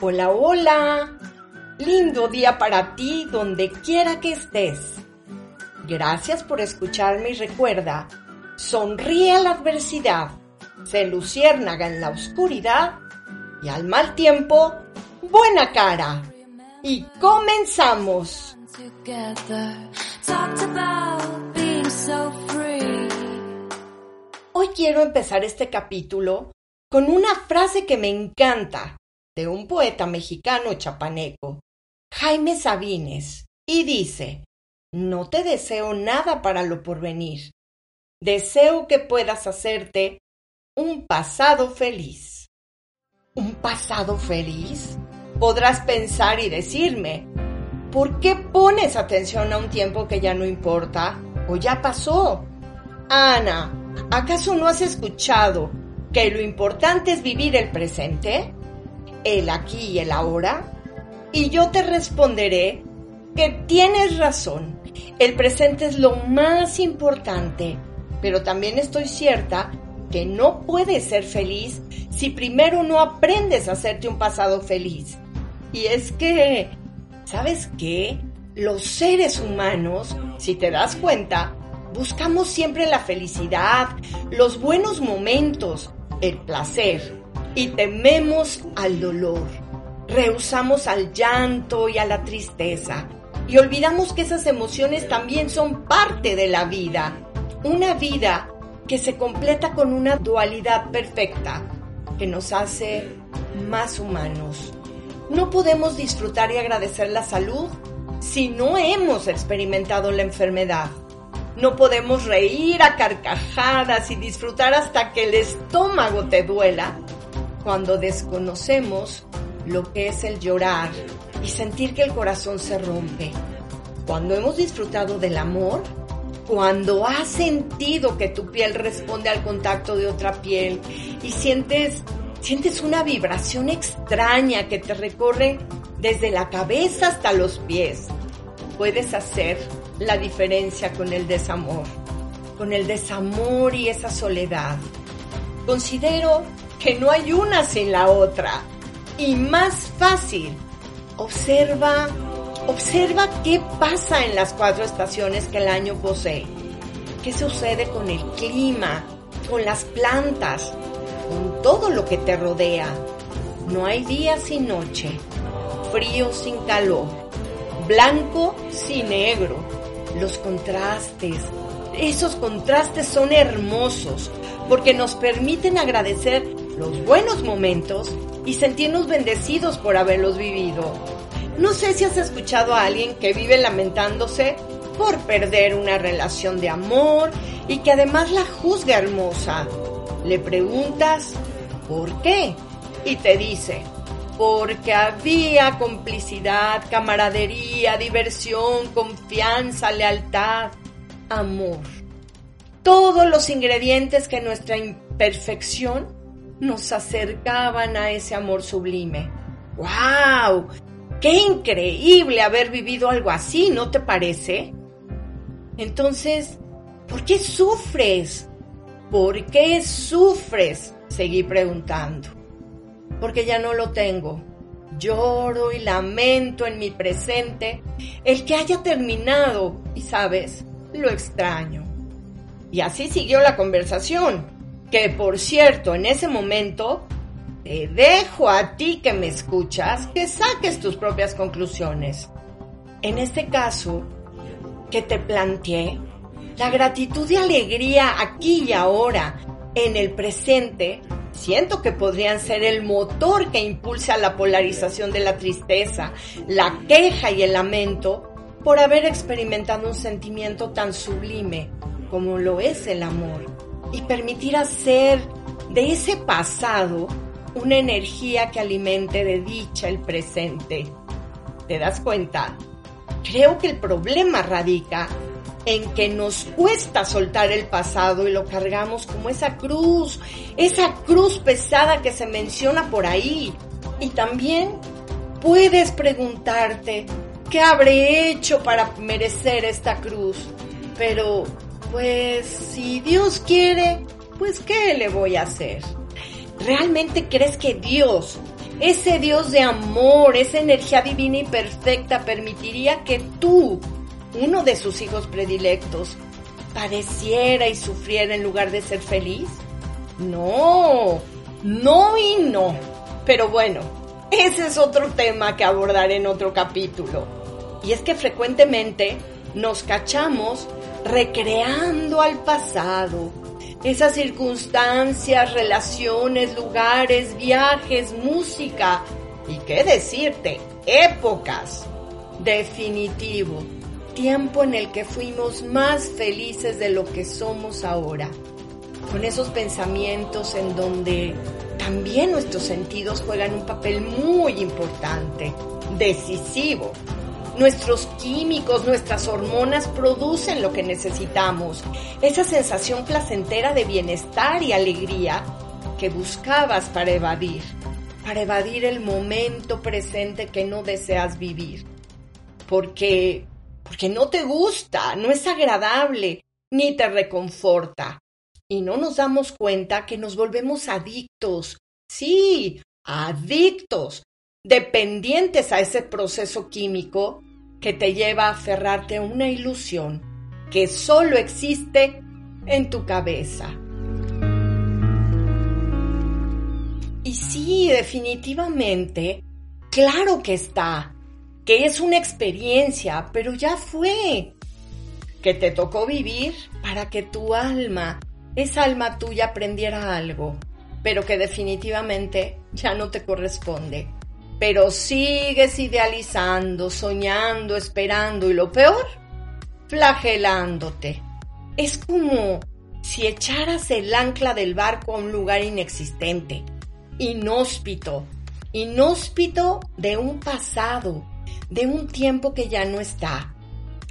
Hola, hola. Lindo día para ti donde quiera que estés. Gracias por escucharme y recuerda, sonríe a la adversidad, se luciérnaga en la oscuridad y al mal tiempo, buena cara. Y comenzamos. Hoy quiero empezar este capítulo con una frase que me encanta de un poeta mexicano chapaneco, Jaime Sabines, y dice, no te deseo nada para lo porvenir, deseo que puedas hacerte un pasado feliz. ¿Un pasado feliz? Podrás pensar y decirme, ¿por qué pones atención a un tiempo que ya no importa o ya pasó? Ana, ¿acaso no has escuchado que lo importante es vivir el presente? El aquí y el ahora. Y yo te responderé que tienes razón. El presente es lo más importante, pero también estoy cierta que no puedes ser feliz si primero no aprendes a hacerte un pasado feliz. Y es que, ¿sabes qué? Los seres humanos, si te das cuenta, Buscamos siempre la felicidad, los buenos momentos, el placer y tememos al dolor. Rehusamos al llanto y a la tristeza y olvidamos que esas emociones también son parte de la vida. Una vida que se completa con una dualidad perfecta que nos hace más humanos. No podemos disfrutar y agradecer la salud si no hemos experimentado la enfermedad. No podemos reír a carcajadas y disfrutar hasta que el estómago te duela cuando desconocemos lo que es el llorar y sentir que el corazón se rompe. Cuando hemos disfrutado del amor, cuando has sentido que tu piel responde al contacto de otra piel y sientes sientes una vibración extraña que te recorre desde la cabeza hasta los pies. Puedes hacer la diferencia con el desamor, con el desamor y esa soledad. Considero que no hay una sin la otra. Y más fácil, observa, observa qué pasa en las cuatro estaciones que el año posee. ¿Qué sucede con el clima, con las plantas, con todo lo que te rodea? No hay día sin noche, frío sin calor, blanco sin negro, los contrastes. Esos contrastes son hermosos porque nos permiten agradecer los buenos momentos y sentirnos bendecidos por haberlos vivido. No sé si has escuchado a alguien que vive lamentándose por perder una relación de amor y que además la juzga hermosa. Le preguntas, ¿por qué? Y te dice, porque había complicidad, camaradería, diversión, confianza, lealtad, amor. Todos los ingredientes que nuestra imperfección nos acercaban a ese amor sublime. ¡Wow! ¡Qué increíble haber vivido algo así! ¿No te parece? Entonces, ¿por qué sufres? ¿Por qué sufres? Seguí preguntando porque ya no lo tengo. Lloro y lamento en mi presente el que haya terminado y, sabes, lo extraño. Y así siguió la conversación, que por cierto, en ese momento, te dejo a ti que me escuchas que saques tus propias conclusiones. En este caso, que te planteé, la gratitud y alegría aquí y ahora, en el presente, siento que podrían ser el motor que impulsa la polarización de la tristeza, la queja y el lamento por haber experimentado un sentimiento tan sublime como lo es el amor. y permitir hacer de ese pasado una energía que alimente de dicha el presente. ¿Te das cuenta? Creo que el problema radica en que nos cuesta soltar el pasado y lo cargamos como esa cruz, esa cruz pesada que se menciona por ahí. Y también puedes preguntarte, ¿qué habré hecho para merecer esta cruz? Pero, pues, si Dios quiere, pues, ¿qué le voy a hacer? ¿Realmente crees que Dios, ese Dios de amor, esa energía divina y perfecta, permitiría que tú, uno de sus hijos predilectos, padeciera y sufriera en lugar de ser feliz? No, no y no. Pero bueno, ese es otro tema que abordaré en otro capítulo. Y es que frecuentemente nos cachamos recreando al pasado, esas circunstancias, relaciones, lugares, viajes, música y qué decirte, épocas. Definitivo, tiempo en el que fuimos más felices de lo que somos ahora. Con esos pensamientos en donde también nuestros sentidos juegan un papel muy importante, decisivo Nuestros químicos, nuestras hormonas producen lo que necesitamos, esa sensación placentera de bienestar y alegría que buscabas para evadir, para evadir el momento presente que no deseas vivir. Porque, porque no te gusta, no es agradable, ni te reconforta. Y no nos damos cuenta que nos volvemos adictos. Sí, adictos dependientes a ese proceso químico que te lleva a aferrarte a una ilusión que solo existe en tu cabeza. Y sí, definitivamente, claro que está, que es una experiencia, pero ya fue, que te tocó vivir para que tu alma, esa alma tuya aprendiera algo, pero que definitivamente ya no te corresponde pero sigues idealizando, soñando, esperando y lo peor, flagelándote. Es como si echaras el ancla del barco a un lugar inexistente, inhóspito, inhóspito de un pasado, de un tiempo que ya no está.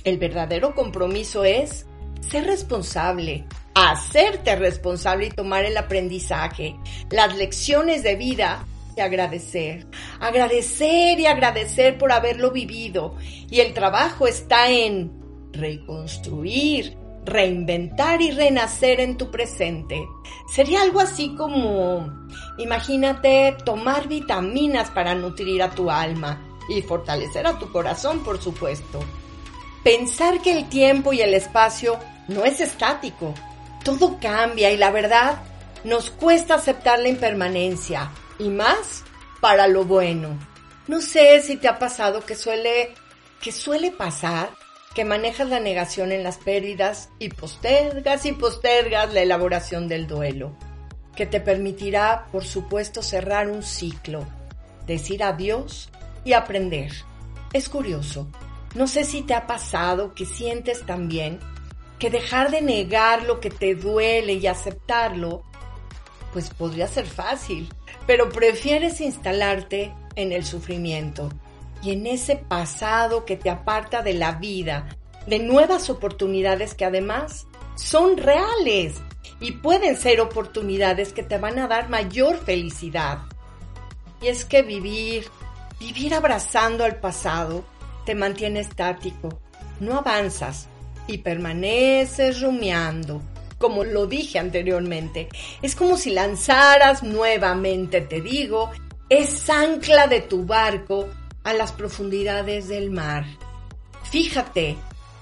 El verdadero compromiso es ser responsable, hacerte responsable y tomar el aprendizaje, las lecciones de vida y agradecer. Agradecer y agradecer por haberlo vivido. Y el trabajo está en reconstruir, reinventar y renacer en tu presente. Sería algo así como, imagínate tomar vitaminas para nutrir a tu alma y fortalecer a tu corazón, por supuesto. Pensar que el tiempo y el espacio no es estático. Todo cambia y la verdad nos cuesta aceptar la impermanencia y más para lo bueno. No sé si te ha pasado que suele, que suele pasar que manejas la negación en las pérdidas y postergas y postergas la elaboración del duelo, que te permitirá, por supuesto, cerrar un ciclo, decir adiós y aprender. Es curioso, no sé si te ha pasado que sientes también que dejar de negar lo que te duele y aceptarlo, pues podría ser fácil, pero prefieres instalarte en el sufrimiento y en ese pasado que te aparta de la vida, de nuevas oportunidades que además son reales y pueden ser oportunidades que te van a dar mayor felicidad. Y es que vivir, vivir abrazando al pasado, te mantiene estático, no avanzas y permaneces rumiando como lo dije anteriormente. Es como si lanzaras nuevamente, te digo, esa ancla de tu barco a las profundidades del mar. Fíjate,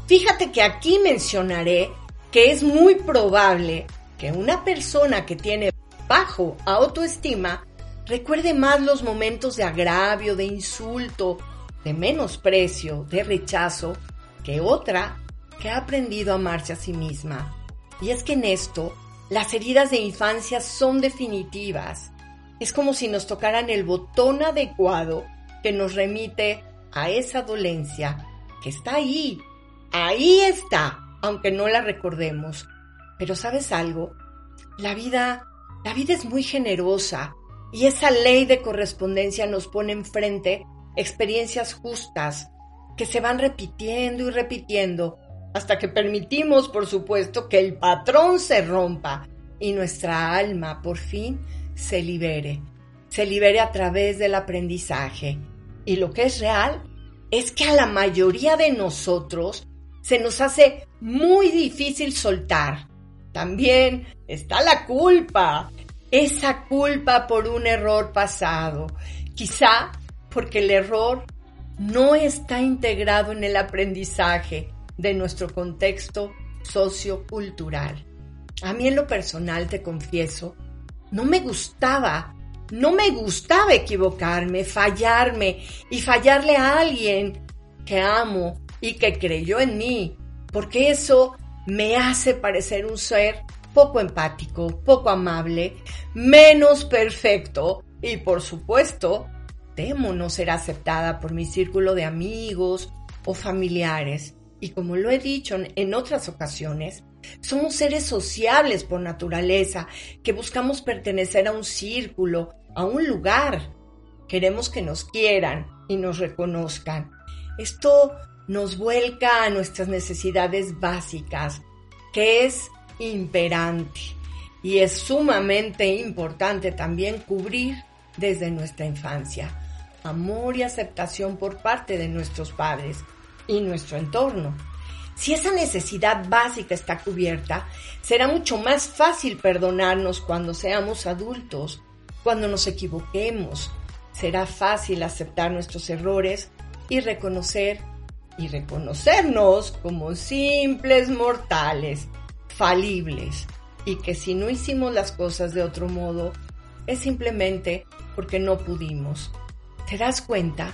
fíjate que aquí mencionaré que es muy probable que una persona que tiene bajo autoestima recuerde más los momentos de agravio, de insulto, de menosprecio, de rechazo, que otra que ha aprendido a amarse a sí misma. Y es que en esto, las heridas de infancia son definitivas. Es como si nos tocaran el botón adecuado que nos remite a esa dolencia que está ahí. Ahí está, aunque no la recordemos. Pero sabes algo? La vida, la vida es muy generosa y esa ley de correspondencia nos pone enfrente experiencias justas que se van repitiendo y repitiendo hasta que permitimos, por supuesto, que el patrón se rompa y nuestra alma por fin se libere, se libere a través del aprendizaje. Y lo que es real es que a la mayoría de nosotros se nos hace muy difícil soltar. También está la culpa, esa culpa por un error pasado, quizá porque el error no está integrado en el aprendizaje de nuestro contexto sociocultural. A mí en lo personal, te confieso, no me gustaba, no me gustaba equivocarme, fallarme y fallarle a alguien que amo y que creyó en mí, porque eso me hace parecer un ser poco empático, poco amable, menos perfecto y por supuesto temo no ser aceptada por mi círculo de amigos o familiares. Y como lo he dicho en otras ocasiones, somos seres sociables por naturaleza, que buscamos pertenecer a un círculo, a un lugar. Queremos que nos quieran y nos reconozcan. Esto nos vuelca a nuestras necesidades básicas, que es imperante. Y es sumamente importante también cubrir desde nuestra infancia amor y aceptación por parte de nuestros padres y nuestro entorno. Si esa necesidad básica está cubierta, será mucho más fácil perdonarnos cuando seamos adultos, cuando nos equivoquemos. Será fácil aceptar nuestros errores y reconocer y reconocernos como simples mortales, falibles, y que si no hicimos las cosas de otro modo, es simplemente porque no pudimos. ¿Te das cuenta?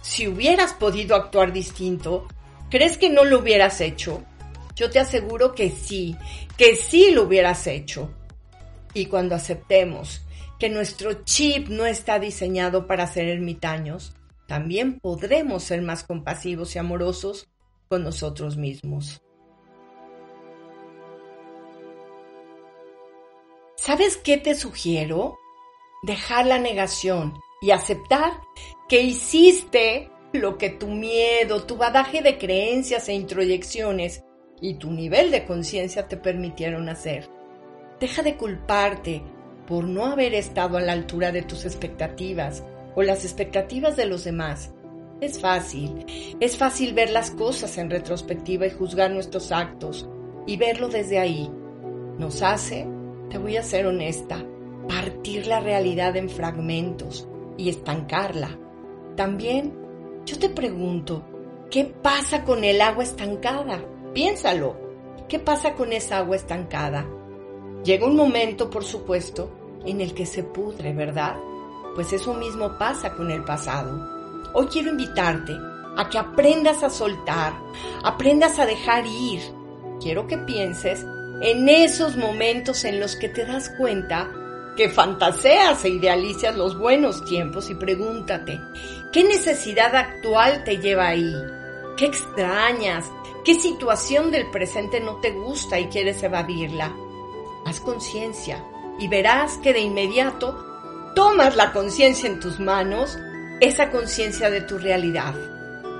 Si hubieras podido actuar distinto, ¿crees que no lo hubieras hecho? Yo te aseguro que sí, que sí lo hubieras hecho. Y cuando aceptemos que nuestro chip no está diseñado para ser ermitaños, también podremos ser más compasivos y amorosos con nosotros mismos. ¿Sabes qué te sugiero? Dejar la negación y aceptar que hiciste lo que tu miedo, tu badaje de creencias e introyecciones y tu nivel de conciencia te permitieron hacer. Deja de culparte por no haber estado a la altura de tus expectativas o las expectativas de los demás. Es fácil, es fácil ver las cosas en retrospectiva y juzgar nuestros actos y verlo desde ahí. Nos hace, te voy a ser honesta, partir la realidad en fragmentos, y estancarla. También yo te pregunto, ¿qué pasa con el agua estancada? Piénsalo, ¿qué pasa con esa agua estancada? Llega un momento, por supuesto, en el que se pudre, ¿verdad? Pues eso mismo pasa con el pasado. Hoy quiero invitarte a que aprendas a soltar, aprendas a dejar ir. Quiero que pienses en esos momentos en los que te das cuenta que fantaseas e idealizas los buenos tiempos y pregúntate, ¿qué necesidad actual te lleva ahí? ¿Qué extrañas? ¿Qué situación del presente no te gusta y quieres evadirla? Haz conciencia y verás que de inmediato tomas la conciencia en tus manos, esa conciencia de tu realidad.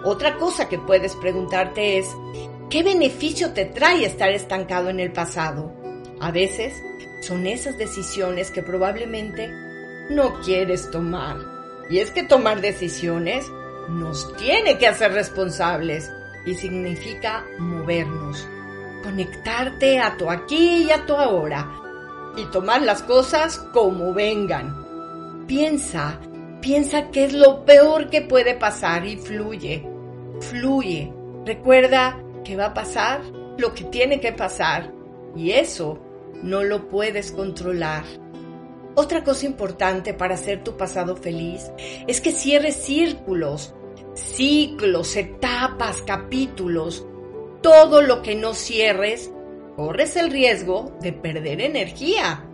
Otra cosa que puedes preguntarte es, ¿qué beneficio te trae estar estancado en el pasado? A veces son esas decisiones que probablemente no quieres tomar. Y es que tomar decisiones nos tiene que hacer responsables y significa movernos, conectarte a tu aquí y a tu ahora y tomar las cosas como vengan. Piensa, piensa qué es lo peor que puede pasar y fluye, fluye. Recuerda que va a pasar lo que tiene que pasar y eso no lo puedes controlar. Otra cosa importante para hacer tu pasado feliz es que cierres círculos, ciclos, etapas, capítulos. Todo lo que no cierres, corres el riesgo de perder energía.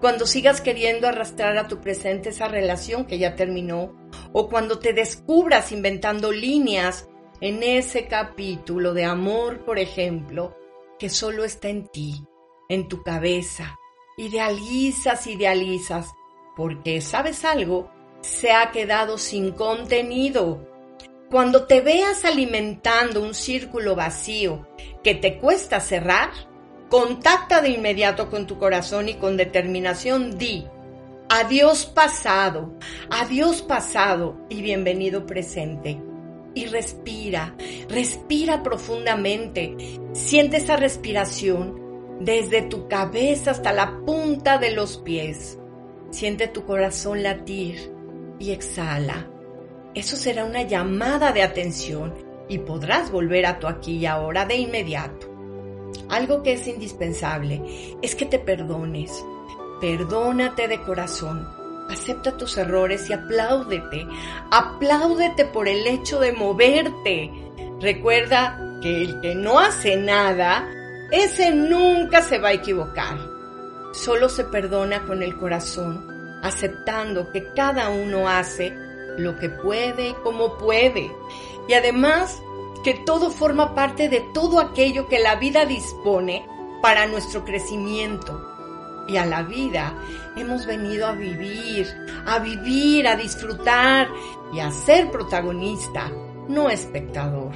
Cuando sigas queriendo arrastrar a tu presente esa relación que ya terminó, o cuando te descubras inventando líneas en ese capítulo de amor, por ejemplo, que solo está en ti en tu cabeza, Idealizas, idealizas, porque, ¿sabes algo? Se ha quedado sin contenido. Cuando te veas alimentando un círculo vacío que te cuesta cerrar, contacta de inmediato con tu corazón y con determinación di, adiós pasado, adiós pasado y bienvenido presente. Y respira, respira profundamente. Siente esa respiración desde tu cabeza hasta la punta de los pies. Siente tu corazón latir y exhala. Eso será una llamada de atención y podrás volver a tu aquí y ahora de inmediato. Algo que es indispensable es que te perdones. Perdónate de corazón. Acepta tus errores y apláudete. Apláudete por el hecho de moverte. Recuerda que el que no hace nada, ese nunca se va a equivocar. Solo se perdona con el corazón, aceptando que cada uno hace lo que puede y como puede. Y además que todo forma parte de todo aquello que la vida dispone para nuestro crecimiento. Y a la vida hemos venido a vivir, a vivir, a disfrutar y a ser protagonista, no espectador.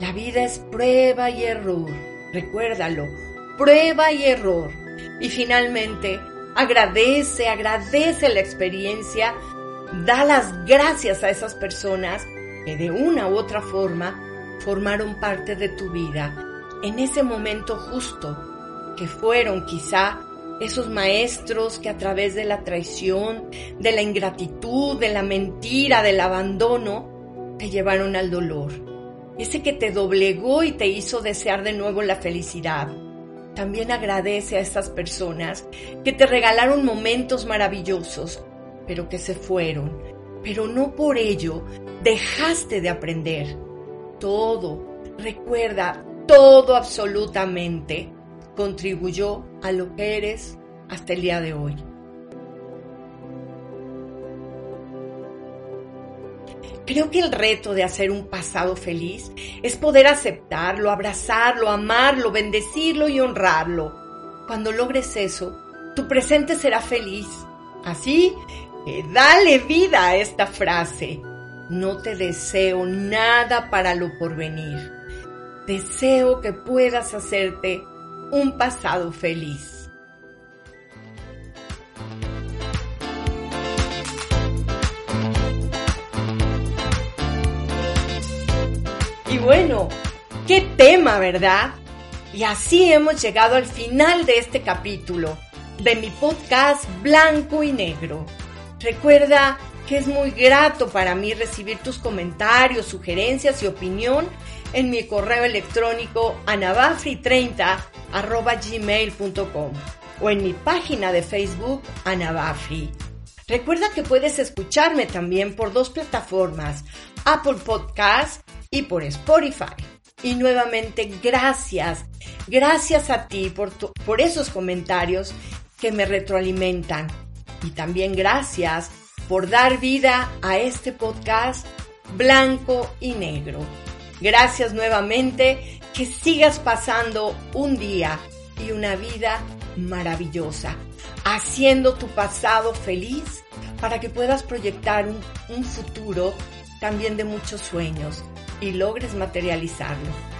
La vida es prueba y error, recuérdalo, prueba y error. Y finalmente, agradece, agradece la experiencia, da las gracias a esas personas que de una u otra forma formaron parte de tu vida en ese momento justo, que fueron quizá esos maestros que a través de la traición, de la ingratitud, de la mentira, del abandono, te llevaron al dolor. Ese que te doblegó y te hizo desear de nuevo la felicidad. También agradece a estas personas que te regalaron momentos maravillosos, pero que se fueron. Pero no por ello dejaste de aprender todo, recuerda, todo absolutamente contribuyó a lo que eres hasta el día de hoy. Creo que el reto de hacer un pasado feliz es poder aceptarlo, abrazarlo, amarlo, bendecirlo y honrarlo. Cuando logres eso, tu presente será feliz. Así que dale vida a esta frase. No te deseo nada para lo porvenir. Deseo que puedas hacerte un pasado feliz. Y bueno, qué tema, ¿verdad? Y así hemos llegado al final de este capítulo de mi podcast Blanco y Negro. Recuerda que es muy grato para mí recibir tus comentarios, sugerencias y opinión en mi correo electrónico anabafri30 gmail.com o en mi página de Facebook Anabafri. Recuerda que puedes escucharme también por dos plataformas, Apple Podcast y por Spotify. Y nuevamente gracias, gracias a ti por, por esos comentarios que me retroalimentan. Y también gracias por dar vida a este podcast blanco y negro. Gracias nuevamente, que sigas pasando un día y una vida maravillosa, haciendo tu pasado feliz para que puedas proyectar un, futuro también de muchos sueños y logres materializarlo.